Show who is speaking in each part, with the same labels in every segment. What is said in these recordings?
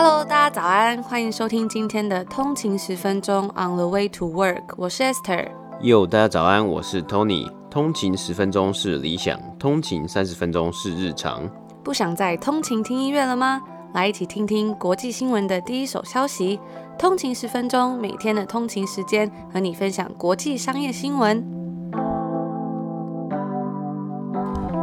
Speaker 1: Hello，大家早安，欢迎收听今天的通勤十分钟 On the way to work，我是 Esther。
Speaker 2: Yo，大家早安，我是 Tony。通勤十分钟是理想，通勤三十分钟是日常。
Speaker 1: 不想再通勤听音乐了吗？来一起听听国际新闻的第一手消息。通勤十分钟，每天的通勤时间和你分享国际商业新闻。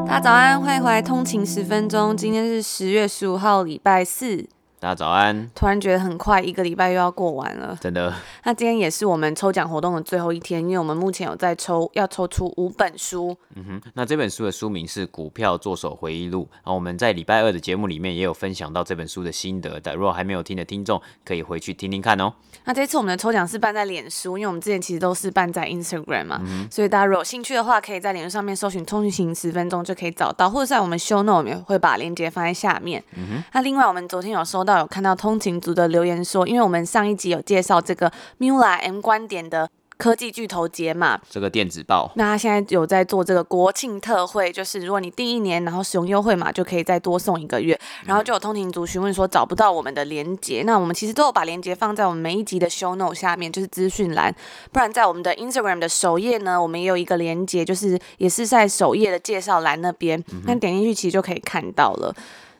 Speaker 1: 大家早安，欢迎回来通勤十分钟。今天是十月十五号，礼拜四。
Speaker 2: 大家早安！
Speaker 1: 突然觉得很快，一个礼拜又要过完了，
Speaker 2: 真的。
Speaker 1: 那今天也是我们抽奖活动的最后一天，因为我们目前有在抽，要抽出五本书。
Speaker 2: 嗯哼，那这本书的书名是《股票作手回忆录》，然后我们在礼拜二的节目里面也有分享到这本书的心得的，如果还没有听的听众，可以回去听听看哦。
Speaker 1: 那这次我们的抽奖是办在脸书，因为我们之前其实都是办在 Instagram 嘛，嗯、所以大家如果有兴趣的话，可以在脸书上面搜寻“通行十分钟”就可以找到，或者在我们 Show Note 里面会把链接放在下面。嗯哼，那另外我们昨天有收到有看到通勤族的留言说，因为我们上一集有介绍这个 Mula M 观点的。科技巨头节嘛，
Speaker 2: 这个电子报，
Speaker 1: 那他现在有在做这个国庆特惠，就是如果你订一年，然后使用优惠码，就可以再多送一个月。然后就有通勤族询问说找不到我们的连接，那我们其实都有把连接放在我们每一集的 show note 下面，就是资讯栏。不然在我们的 Instagram 的首页呢，我们也有一个连接，就是也是在首页的介绍栏那边，那点进去其实就可以看到了。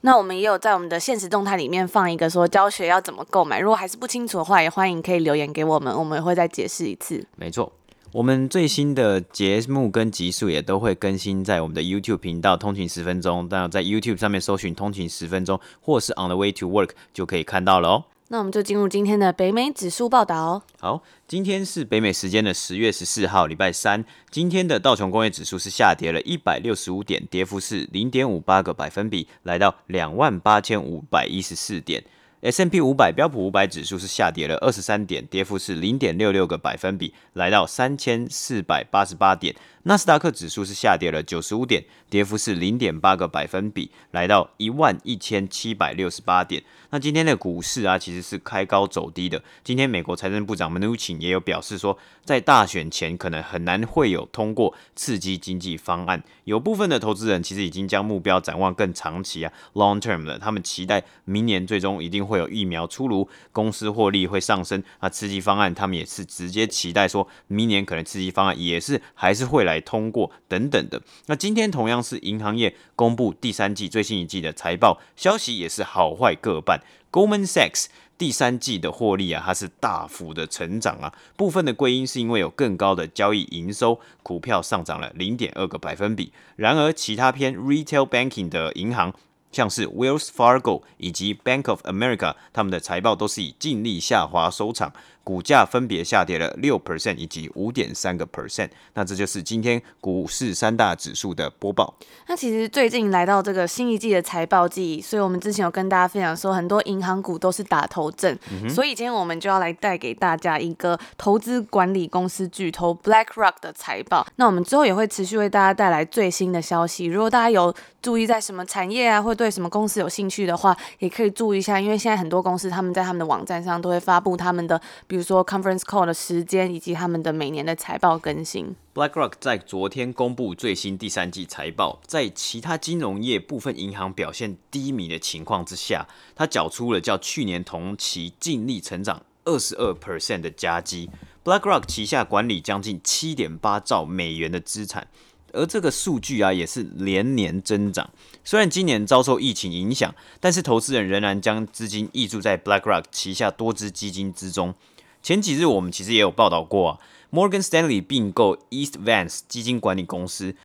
Speaker 1: 那我们也有在我们的现实动态里面放一个说教学要怎么购买，如果还是不清楚的话，也欢迎可以留言给我们，我们也会再解释一次。
Speaker 2: 没错，我们最新的节目跟集数也都会更新在我们的 YouTube 频道“通勤十分钟”，当然在 YouTube 上面搜寻“通勤十分钟”或是 “On the way to work” 就可以看到了哦。
Speaker 1: 那我们就进入今天的北美指数报道。
Speaker 2: 好，今天是北美时间的十月十四号，礼拜三。今天的道琼工业指数是下跌了一百六十五点，跌幅是零点五八个百分比，来到两万八千五百一十四点。S&P 五百标普五百指数是下跌了二十三点，跌幅是零点六六个百分比，来到三千四百八十八点。纳斯达克指数是下跌了九十五点，跌幅是零点八个百分比，来到一万一千七百六十八点。那今天的股市啊，其实是开高走低的。今天美国财政部长 Mnuchin 也有表示说，在大选前可能很难会有通过刺激经济方案。有部分的投资人其实已经将目标展望更长期啊，long term 了，他们期待明年最终一定会会有疫苗出炉，公司获利会上升。那刺激方案他们也是直接期待说，明年可能刺激方案也是还是会来。通过等等的，那今天同样是银行业公布第三季最新一季的财报，消息也是好坏各半。Goldman Sachs 第三季的获利啊，它是大幅的成长啊，部分的归因是因为有更高的交易营收，股票上涨了零点二个百分比。然而，其他偏 Retail Banking 的银行，像是 Wells Fargo 以及 Bank of America，他们的财报都是以净利下滑收场。股价分别下跌了六 percent 以及五点三个 percent，那这就是今天股市三大指数的播报。
Speaker 1: 那其实最近来到这个新一季的财报季，所以我们之前有跟大家分享说，很多银行股都是打头阵，嗯、所以今天我们就要来带给大家一个投资管理公司巨头 BlackRock 的财报。那我们之后也会持续为大家带来最新的消息。如果大家有注意在什么产业啊，或对什么公司有兴趣的话，也可以注意一下，因为现在很多公司他们在他们的网站上都会发布他们的。比比如说 conference call 的时间以及他们的每年的财报更新。
Speaker 2: BlackRock 在昨天公布最新第三季财报，在其他金融业部分银行表现低迷的情况之下，它缴出了较去年同期净利成长二十二 percent 的佳绩。BlackRock 旗下管理将近七点八兆美元的资产。而这个数据啊，也是连年增长。虽然今年遭受疫情影响，但是投资人仍然将资金挹注在 BlackRock 旗下多支基金之中。前几日我们其实也有报道过啊，Morgan Stanley 并购 East Vance 基金管理公司，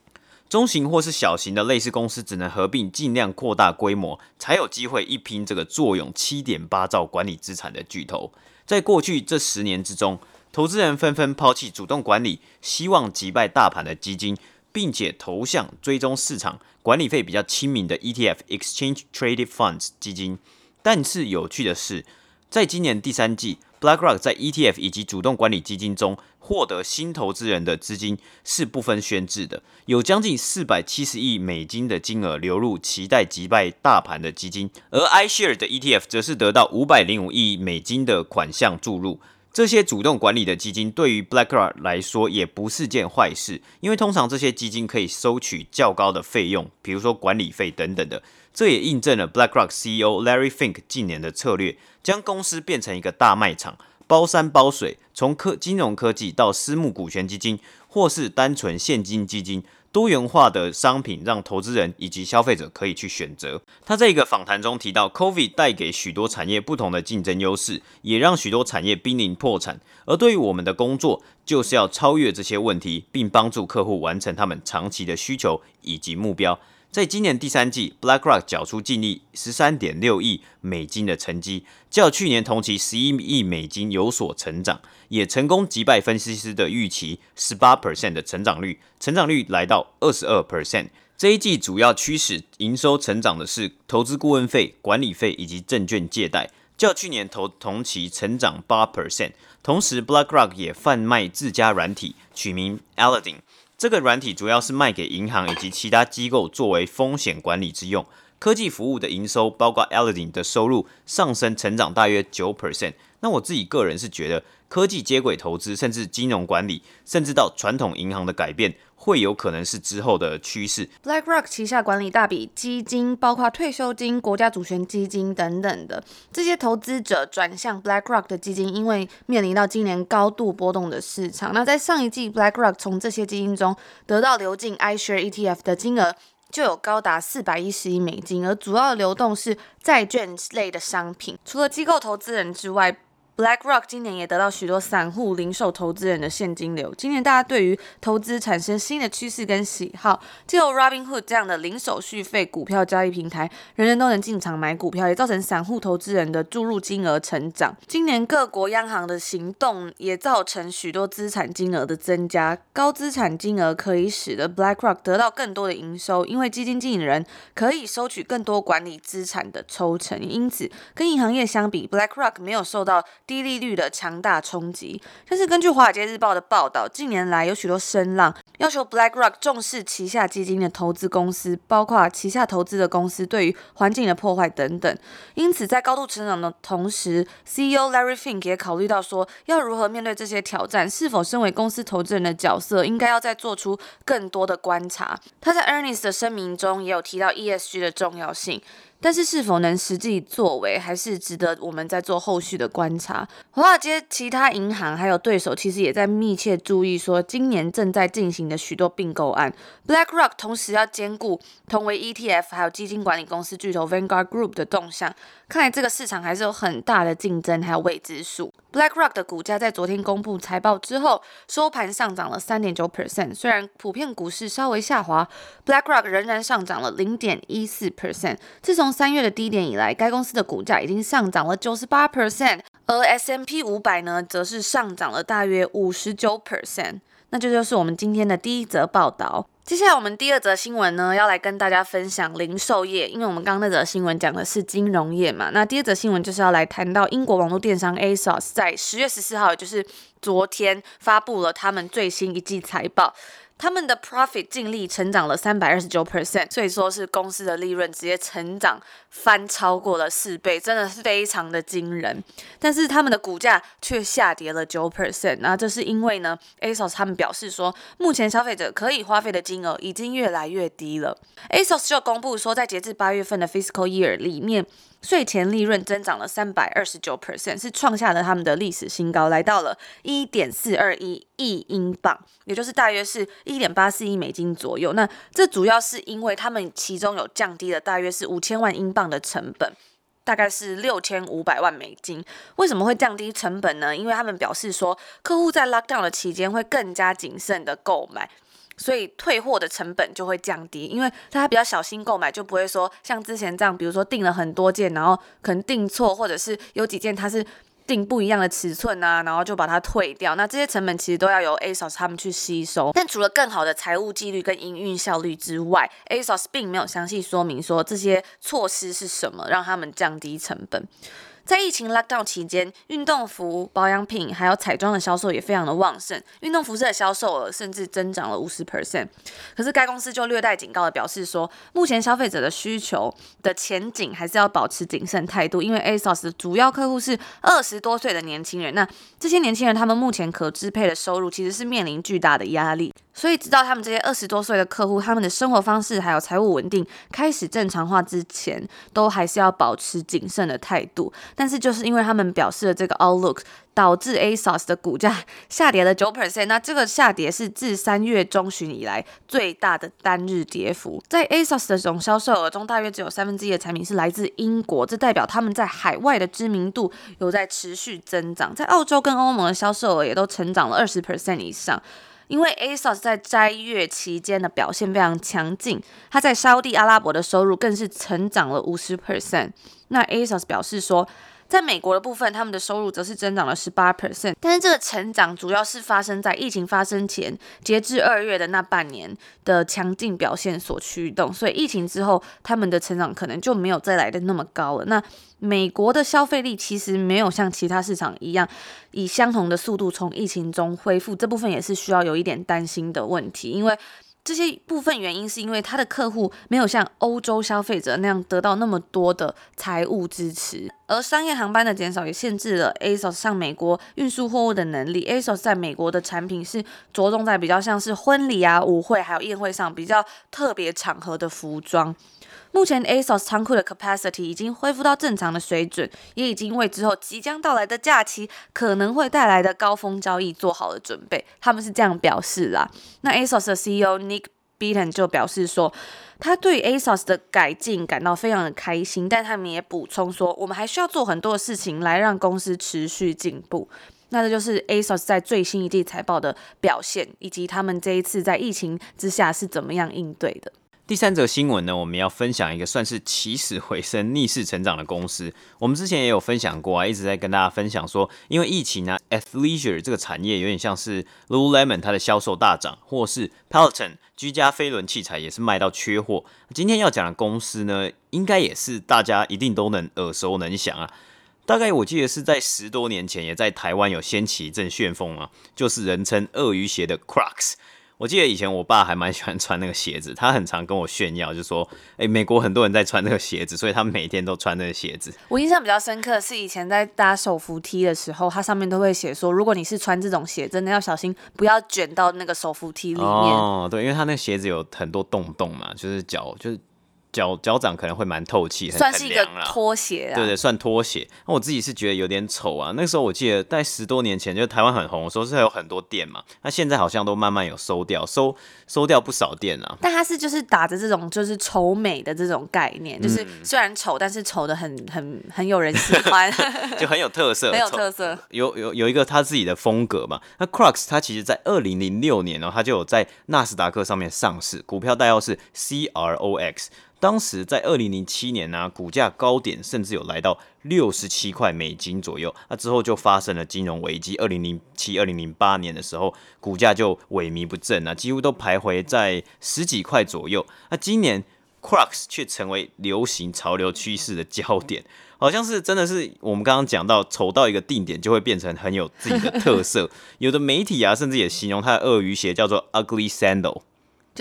Speaker 2: 中型或是小型的类似公司只能合并，尽量扩大规模，才有机会一拼这个坐拥七点八兆管理资产的巨头。在过去这十年之中，投资人纷纷抛弃主动管理，希望击败大盘的基金。并且投向追踪市场、管理费比较亲民的 ETF（Exchange Traded Funds） 基金。但是有趣的是，在今年第三季，BlackRock 在 ETF 以及主动管理基金中获得新投资人的资金是不分宣制的，有将近四百七十亿美金的金额流入期待击败大盘的基金，而 iShares 的 ETF 则是得到五百零五亿美金的款项注入。这些主动管理的基金对于 BlackRock 来说也不是件坏事，因为通常这些基金可以收取较高的费用，比如说管理费等等的。这也印证了 BlackRock CEO Larry Fink 近年的策略，将公司变成一个大卖场，包山包水，从科金融科技到私募股权基金，或是单纯现金基金。多元化的商品让投资人以及消费者可以去选择。他在一个访谈中提到，COVID 带给许多产业不同的竞争优势，也让许多产业濒临破产。而对于我们的工作，就是要超越这些问题，并帮助客户完成他们长期的需求以及目标。在今年第三季，BlackRock 缴出净利十三点六亿美金的成绩，较去年同期十一亿美金有所成长，也成功击败分析师的预期十八 percent 的成长率，成长率来到二十二 percent。这一季主要驱使营收成长的是投资顾问费、管理费以及证券借贷，较去年同同期成长八 percent。同时，BlackRock 也贩卖自家软体，取名 Aladdin。这个软体主要是卖给银行以及其他机构作为风险管理之用。科技服务的营收，包括 Aladdin 的收入上升成长大约九 percent。那我自己个人是觉得，科技接轨投资，甚至金融管理，甚至到传统银行的改变。会有可能是之后的趋势。
Speaker 1: BlackRock 旗下管理大笔基金，包括退休金、国家主权基金等等的这些投资者转向 BlackRock 的基金，因为面临到今年高度波动的市场。那在上一季，BlackRock 从这些基金中得到流进 iShare ETF 的金额就有高达四百一十亿美金，而主要流动是债券类的商品。除了机构投资人之外，BlackRock 今年也得到许多散户、零售投资人的现金流。今年大家对于投资产生新的趋势跟喜好，借由 Robinhood 这样的零手续费股票交易平台，人人都能进场买股票，也造成散户投资人的注入金额成长。今年各国央行的行动也造成许多资产金额的增加，高资产金额可以使得 BlackRock 得到更多的营收，因为基金经理人可以收取更多管理资产的抽成。因此，跟银行业相比，BlackRock 没有受到低利率的强大冲击，但是根据《华尔街日报》的报道，近年来有许多声浪要求 BlackRock 重视旗下基金的投资公司，包括旗下投资的公司对于环境的破坏等等。因此，在高度成长的同时，CEO Larry Fink 也考虑到说，要如何面对这些挑战，是否身为公司投资人的角色，应该要再做出更多的观察。他在 Ernest 的声明中也有提到 ESG 的重要性。但是是否能实际作为，还是值得我们再做后续的观察。华尔街其他银行还有对手，其实也在密切注意说，今年正在进行的许多并购案。BlackRock 同时要兼顾同为 ETF 还有基金管理公司巨头 Vanguard Group 的动向。看来这个市场还是有很大的竞争，还有未知数。BlackRock 的股价在昨天公布财报之后，收盘上涨了三点九 percent。虽然普遍股市稍微下滑，BlackRock 仍然上涨了零点一四 percent。自从三月的低点以来，该公司的股价已经上涨了九十八 percent，而 S M P 五百呢，则是上涨了大约五十九 percent。那这就是我们今天的第一则报道。接下来我们第二则新闻呢，要来跟大家分享零售业，因为我们刚刚那则新闻讲的是金融业嘛。那第二则新闻就是要来谈到英国网络电商 ASOS 在十月十四号，也就是昨天发布了他们最新一季财报。他们的 profit 净利成长了三百二十九 percent，所以说是公司的利润直接成长翻超过了四倍，真的是非常的惊人。但是他们的股价却下跌了九 percent，那这是因为呢，ASOS 他们表示说，目前消费者可以花费的金额已经越来越低了。ASOS 就公布说，在截至八月份的 fiscal year 里面。税前利润增长了三百二十九 percent，是创下了他们的历史新高，来到了一点四二一亿英镑，也就是大约是一点八四亿美金左右。那这主要是因为他们其中有降低了大约是五千万英镑的成本，大概是六千五百万美金。为什么会降低成本呢？因为他们表示说，客户在 lockdown 的期间会更加谨慎的购买。所以退货的成本就会降低，因为大家比较小心购买，就不会说像之前这样，比如说订了很多件，然后可能订错，或者是有几件它是订不一样的尺寸啊，然后就把它退掉。那这些成本其实都要由 ASOS 他们去吸收。但除了更好的财务纪律跟营运效率之外，ASOS 并没有详细说明说这些措施是什么，让他们降低成本。在疫情 lockdown 期间，运动服、保养品还有彩妆的销售也非常的旺盛，运动服饰的销售额甚至增长了五十 percent。可是该公司就略带警告的表示说，目前消费者的需求的前景还是要保持谨慎态度，因为 ASOS 的主要客户是二十多岁的年轻人，那这些年轻人他们目前可支配的收入其实是面临巨大的压力。所以，直到他们这些二十多岁的客户，他们的生活方式还有财务稳定开始正常化之前，都还是要保持谨慎的态度。但是，就是因为他们表示了这个 outlook，导致 ASOS 的股价下跌了九 percent。那这个下跌是自三月中旬以来最大的单日跌幅。在 ASOS 的总销售额中，大约只有三分之一的产品是来自英国，这代表他们在海外的知名度有在持续增长。在澳洲跟欧盟的销售额也都成长了二十 percent 以上。因为 ASOS 在斋月期间的表现非常强劲，它在沙乌地阿拉伯的收入更是成长了五十 percent。那 ASOS 表示说，在美国的部分，他们的收入则是增长了十八 percent。但是这个成长主要是发生在疫情发生前，截至二月的那半年的强劲表现所驱动，所以疫情之后，他们的成长可能就没有再来的那么高了。那美国的消费力其实没有像其他市场一样，以相同的速度从疫情中恢复，这部分也是需要有一点担心的问题，因为这些部分原因是因为他的客户没有像欧洲消费者那样得到那么多的财务支持，而商业航班的减少也限制了 ASOS 向美国运输货物的能力。ASOS 在美国的产品是着重在比较像是婚礼啊、舞会还有宴会上比较特别场合的服装。目前 ASOS 仓库的 capacity 已经恢复到正常的水准，也已经为之后即将到来的假期可能会带来的高峰交易做好了准备。他们是这样表示啦。那 ASOS 的 CEO Nick Beaton 就表示说，他对 ASOS 的改进感到非常的开心，但他们也补充说，我们还需要做很多的事情来让公司持续进步。那这就是 ASOS 在最新一季财报的表现，以及他们这一次在疫情之下是怎么样应对的。
Speaker 2: 第三则新闻呢，我们要分享一个算是起死回生、逆势成长的公司。我们之前也有分享过啊，一直在跟大家分享说，因为疫情呢，Athleisure 这个产业有点像是 Lululemon 它的销售大涨，或是 Peloton 居家飞轮器材也是卖到缺货。今天要讲的公司呢，应该也是大家一定都能耳熟能详啊。大概我记得是在十多年前，也在台湾有掀起一阵旋风啊，就是人称鳄鱼鞋的 Crocs。我记得以前我爸还蛮喜欢穿那个鞋子，他很常跟我炫耀，就说：“哎、欸，美国很多人在穿那个鞋子，所以他每天都穿那个鞋子。”
Speaker 1: 我印象比较深刻的是以前在搭手扶梯的时候，它上面都会写说：“如果你是穿这种鞋，真的要小心，不要卷到那个手扶梯里面。”
Speaker 2: 哦，对，因为它那个鞋子有很多洞洞嘛，就是脚就是。脚脚掌可能会蛮透气，
Speaker 1: 算是一个拖鞋啊。
Speaker 2: 对对，算拖鞋。那我自己是觉得有点丑啊。那时候我记得在十多年前，就台湾很红的时候，是有很多店嘛。那现在好像都慢慢有收掉，收收掉不少店啊。
Speaker 1: 但它是就是打着这种就是丑美的这种概念，就是虽然丑，但是丑的很很很有人喜欢，
Speaker 2: 就很有特色，
Speaker 1: 很有特色，
Speaker 2: 有有有一个他自己的风格嘛。那 Crocs 它其实在二零零六年呢，它就有在纳斯达克上面上市，股票代号是 CROX。当时在二零零七年呢、股价高点甚至有来到六十七块美金左右。那之后就发生了金融危机，二零零七、二零零八年的时候，股价就萎靡不振啊，几乎都徘徊在十几块左右。那今年 Crocs 却成为流行潮流趋势的焦点，好像是真的是我们刚刚讲到，丑到一个定点就会变成很有自己的特色。有的媒体啊，甚至也形容它的鳄鱼鞋叫做 Ugly Sandal。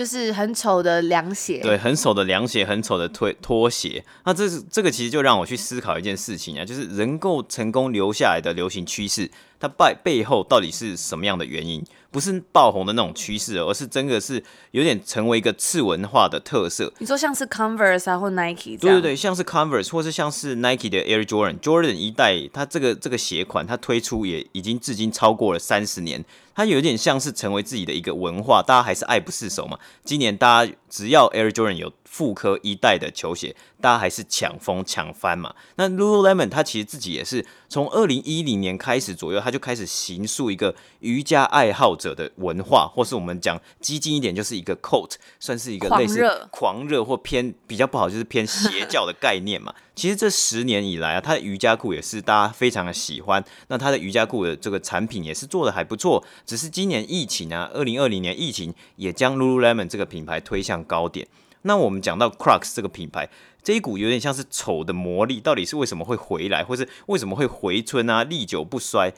Speaker 1: 就是很丑的凉鞋，
Speaker 2: 对，很丑的凉鞋，很丑的拖拖鞋。那这是这个其实就让我去思考一件事情啊，就是能够成功留下来的流行趋势，它背背后到底是什么样的原因？不是爆红的那种趋势，而是真的是有点成为一个次文化的特色。
Speaker 1: 你说像是 Converse 啊，或 Nike 这样？
Speaker 2: 对对对，像是 Converse，或是像是 Nike 的 Air Jordan，Jordan 一代，它这个这个鞋款，它推出也已经至今超过了三十年，它有点像是成为自己的一个文化，大家还是爱不释手嘛。今年大家只要 Air Jordan 有复刻一代的球鞋，大家还是抢疯抢翻嘛。那 Lululemon 它其实自己也是从二零一零年开始左右，它就开始行塑一个瑜伽爱好者的文化，或是我们讲激进一点，就是一个 cult，算是一个类似狂热或偏比较不好，就是偏邪教的概念嘛。其实这十年以来啊，它的瑜伽裤也是大家非常的喜欢。那它的瑜伽裤的这个产品也是做的还不错，只是今年疫情啊，二零二零年疫情也将 Lululemon 这个品牌推向高点。那我们讲到 Crocs 这个品牌，这一股有点像是丑的魔力，到底是为什么会回来，或是为什么会回春啊，历久不衰？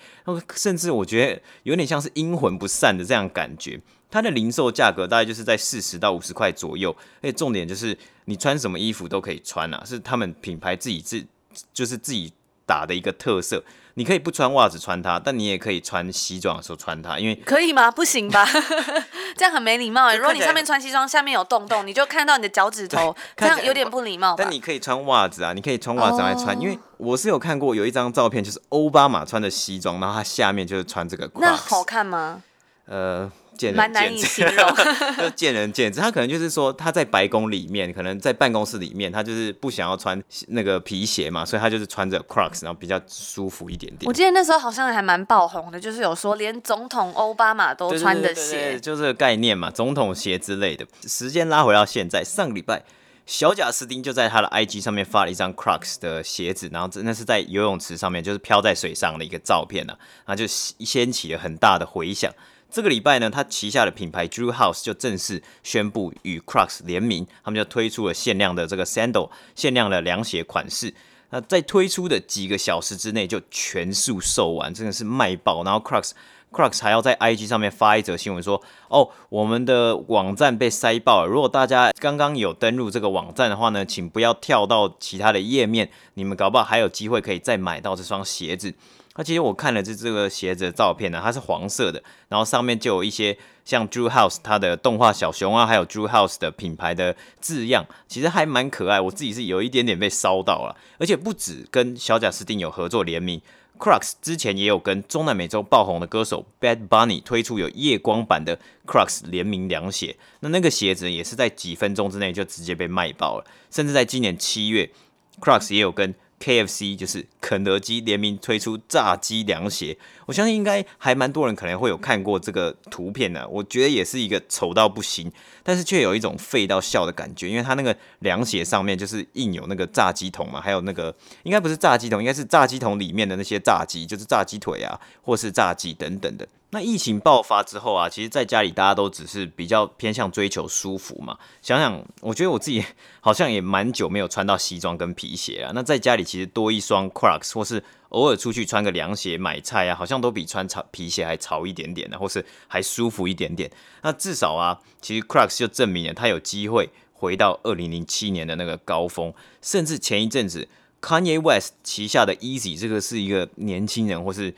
Speaker 2: 甚至我觉得有点像是阴魂不散的这样感觉。它的零售价格大概就是在四十到五十块左右，而且重点就是你穿什么衣服都可以穿啊，是他们品牌自己自就是自己打的一个特色。你可以不穿袜子穿它，但你也可以穿西装的时候穿它，因为
Speaker 1: 可以吗？不行吧？这样很没礼貌哎。如果你上面穿西装，下面有洞洞，你就看到你的脚趾头，这样有点不礼貌。
Speaker 2: 但你可以穿袜子啊，你可以穿袜子来穿，oh. 因为我是有看过有一张照片，就是奥巴马穿的西装，然后他下面就是穿这个。
Speaker 1: 那好看吗？
Speaker 2: 呃。蛮难以形容，就见仁见智。他可能就是说，他在白宫里面，可能在办公室里面，他就是不想要穿那个皮鞋嘛，所以他就是穿着 Crocs，然后比较舒服一点点。
Speaker 1: 我记得那时候好像还蛮爆红的，就是有说连总统奥巴马都穿的鞋，就这
Speaker 2: 个概念嘛，总统鞋之类的。时间拉回到现在，上个礼拜，小贾斯汀就在他的 IG 上面发了一张 Crocs 的鞋子，然后真的是在游泳池上面，就是漂在水上的一个照片呢，然后就掀起了很大的回响。这个礼拜呢，他旗下的品牌 Drew House 就正式宣布与 Crocs 联名，他们就推出了限量的这个 Sandal 限量的凉鞋款式。那在推出的几个小时之内就全数售完，真的是卖爆。然后 Crocs Crocs 还要在 IG 上面发一则新闻说：“哦，我们的网站被塞爆了。如果大家刚刚有登录这个网站的话呢，请不要跳到其他的页面，你们搞不好还有机会可以再买到这双鞋子。”那其实我看了这这个鞋子的照片呢，它是黄色的，然后上面就有一些像 Drew House 它的动画小熊啊，还有 Drew House 的品牌的字样，其实还蛮可爱。我自己是有一点点被烧到了，而且不止跟小贾斯汀有合作联名，Crocs 之前也有跟中南美洲爆红的歌手 Bad Bunny 推出有夜光版的 Crocs 联名凉鞋，那那个鞋子也是在几分钟之内就直接被卖爆了，甚至在今年七月，Crocs 也有跟 KFC 就是肯德基联名推出炸鸡凉鞋，我相信应该还蛮多人可能会有看过这个图片的。我觉得也是一个丑到不行，但是却有一种废到笑的感觉，因为它那个凉鞋上面就是印有那个炸鸡桶嘛，还有那个应该不是炸鸡桶，应该是炸鸡桶里面的那些炸鸡，就是炸鸡腿啊，或是炸鸡等等的。那疫情爆发之后啊，其实在家里大家都只是比较偏向追求舒服嘛。想想，我觉得我自己 好像也蛮久没有穿到西装跟皮鞋啊。那在家里其实多一双 Crocs，或是偶尔出去穿个凉鞋买菜啊，好像都比穿潮皮鞋还潮一点点的，或是还舒服一点点。那至少啊，其实 Crocs 就证明了它有机会回到二零零七年的那个高峰，甚至前一阵子 Kanye West 旗下的 Easy 这个是一个年轻人或是。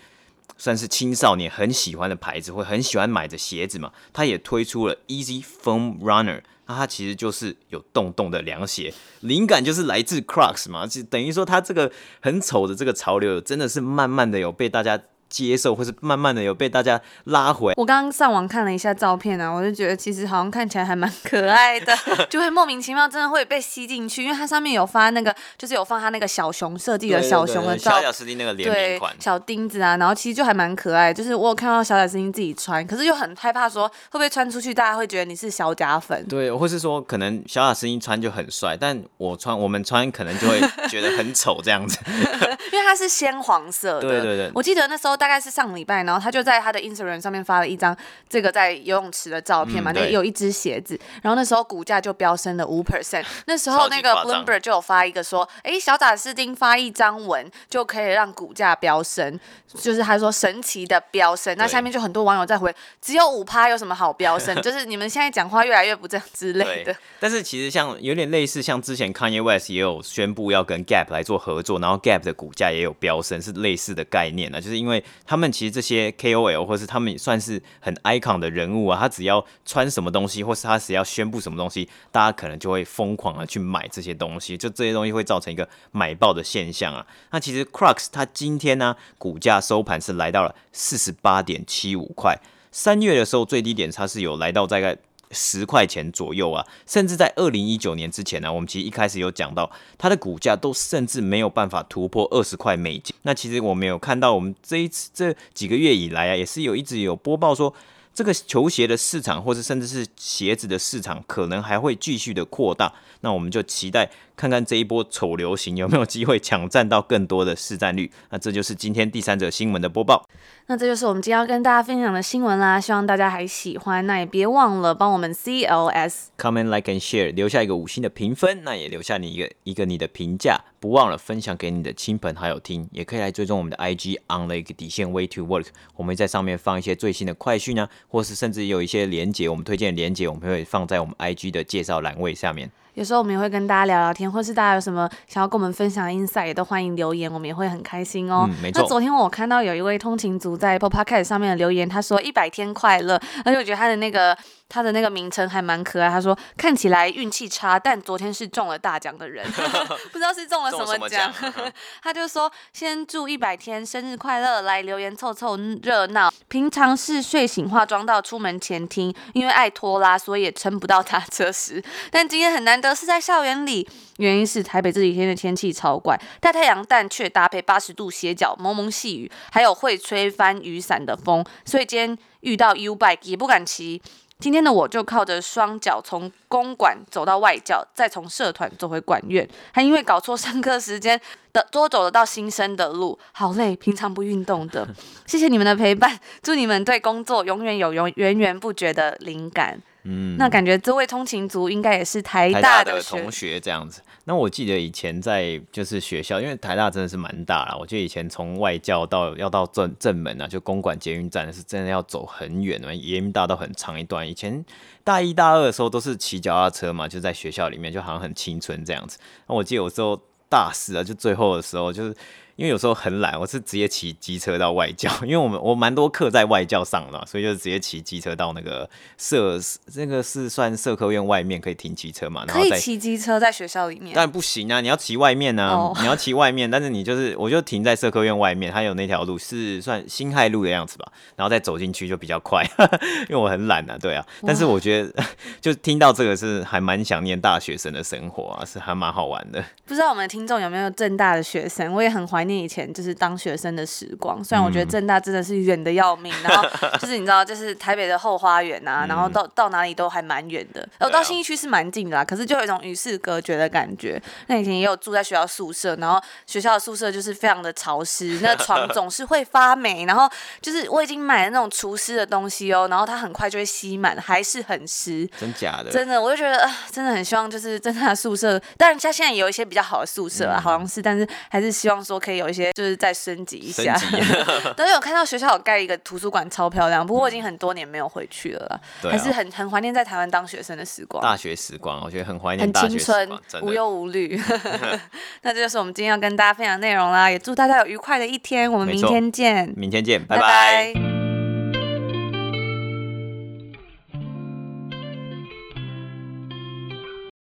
Speaker 2: 算是青少年很喜欢的牌子，会很喜欢买的鞋子嘛。他也推出了 Easy Foam Runner，那它其实就是有洞洞的凉鞋，灵感就是来自 Crocs 嘛。就等于说，它这个很丑的这个潮流，真的是慢慢的有被大家。接受，或是慢慢的有被大家拉回。
Speaker 1: 我刚刚上网看了一下照片啊，我就觉得其实好像看起来还蛮可爱的，就会莫名其妙真的会被吸进去，因为它上面有发那个，就是有放他那会会小熊设计的小熊的照，
Speaker 2: 小贾斯汀那个联名款，
Speaker 1: 小钉子啊，然后其实就还蛮可爱。就是我有看到小贾斯汀自己穿，可是又很害怕说会不会穿出去大家会觉得你是小假粉。
Speaker 2: 对，或是说可能小贾斯汀穿就很帅，但我穿我们穿可能就会觉得很丑这样子，
Speaker 1: 因为它是鲜黄色的。
Speaker 2: 对对对，
Speaker 1: 我记得那时候。大概是上礼拜，然后他就在他的 Instagram 上面发了一张这个在游泳池的照片嘛，那、嗯、有一只鞋子，然后那时候股价就飙升了五 percent。那时候那个 Bloomberg 就有发一个说，哎，小贾斯汀发一张文就可以让股价飙升，就是他说神奇的飙升。那下面就很多网友在回，只有五趴有什么好飙升？就是你们现在讲话越来越不正之类的。
Speaker 2: 但是其实像有点类似，像之前 Kanye West 也有宣布要跟 Gap 来做合作，然后 Gap 的股价也有飙升，是类似的概念呢，就是因为。他们其实这些 KOL 或是他们也算是很 icon 的人物啊，他只要穿什么东西，或是他只要宣布什么东西，大家可能就会疯狂的去买这些东西，就这些东西会造成一个买爆的现象啊。那其实 Crocs 它今天呢，股价收盘是来到了四十八点七五块，三月的时候最低点它是有来到大概。十块钱左右啊，甚至在二零一九年之前呢、我们其实一开始有讲到它的股价都甚至没有办法突破二十块美金。那其实我们有看到，我们这一次这几个月以来啊，也是有一直有播报说，这个球鞋的市场，或者甚至是鞋子的市场，可能还会继续的扩大。那我们就期待看看这一波丑流行有没有机会抢占到更多的市占率。那这就是今天第三者新闻的播报。
Speaker 1: 那这就是我们今天要跟大家分享的新闻啦，希望大家还喜欢。那也别忘了帮我们 CLS
Speaker 2: comment like and share 留下一个五星的评分，那也留下你一个一个你的评价，不忘了分享给你的亲朋好友听，也可以来追踪我们的 IG on the 底线 way to work，我们会在上面放一些最新的快讯啊，或是甚至有一些连接，我们推荐的连接我们会放在我们 IG 的介绍栏位下面。
Speaker 1: 有时候我们也会跟大家聊聊天，或是大家有什么想要跟我们分享的 insight，也都欢迎留言，我们也会很开心哦。
Speaker 2: 嗯，没错。
Speaker 1: 那昨天我看到有一位通勤族在 Podcast 上面的留言，他说一百天快乐，而且我觉得他的那个。他的那个名称还蛮可爱，他说看起来运气差，但昨天是中了大奖的人，不知道是中了什么奖。么 他就说先祝一百天生日快乐，来留言凑凑热闹。平常是睡醒化妆到出门前听，因为爱拖拉，所以也撑不到他车时。但今天很难得是在校园里，原因是台北这几天的天气超怪，大太阳但却搭配八十度斜角、蒙蒙细雨，还有会吹翻雨伞的风，所以今天遇到 U bike 也不敢骑。今天的我就靠着双脚从公馆走到外教，再从社团走回管院，还因为搞错上课时间的多走了到新生的路，好累。平常不运动的，谢谢你们的陪伴，祝你们对工作永远有永源源不绝的灵感。嗯，那感觉这位通勤族应该也是台大的，
Speaker 2: 同学这样子。那我记得以前在就是学校，因为台大真的是蛮大啦。我记得以前从外教到要到正正门啊，就公馆捷运站是真的要走很远的，延运大道很长一段。以前大一大二的时候都是骑脚踏车嘛，就在学校里面就好像很青春这样子。那我记得有时候大四啊，就最后的时候就是。因为有时候很懒，我是直接骑机车到外教，因为我们我蛮多课在外教上的，所以就直接骑机车到那个社，这个是算社科院外面可以停机车嘛？然后
Speaker 1: 可以骑机车在学校里面？
Speaker 2: 当然不行啊，你要骑外面啊，oh. 你要骑外面，但是你就是我就停在社科院外面，它有那条路是算辛亥路的样子吧，然后再走进去就比较快，因为我很懒啊，对啊。但是我觉得就听到这个是还蛮想念大学生的生活啊，是还蛮好玩的。
Speaker 1: 不知道我们的听众有没有政大的学生？我也很怀念以前就是当学生的时光。虽然我觉得正大真的是远的要命，嗯、然后 就是你知道，就是台北的后花园啊，然后到到哪里都还蛮远的。然后到新一区是蛮近的啦，可是就有一种与世隔绝的感觉。那以前也有住在学校宿舍，然后学校的宿舍就是非常的潮湿，那床总是会发霉。然后就是我已经买了那种除湿的东西哦，然后它很快就会吸满，还是很湿。
Speaker 2: 真假的？
Speaker 1: 真的，我就觉得啊、呃，真的很希望就是正大的宿舍，但人家现在也有一些比较好的宿舍啊，嗯、好像是，但是还是希望说可以有一些，就是再升级一下。但是有看到学校有盖一个图书馆，超漂亮。不过我已经很多年没有回去了啦，嗯、还是很很怀念在台湾当学生的时光。
Speaker 2: 大学时光，我觉得很怀念很青春，无忧无虑。
Speaker 1: 那这就是我们今天要跟大家分享的内容啦，也祝大家有愉快的一天。我们明天见，
Speaker 2: 明天见，拜拜。拜拜。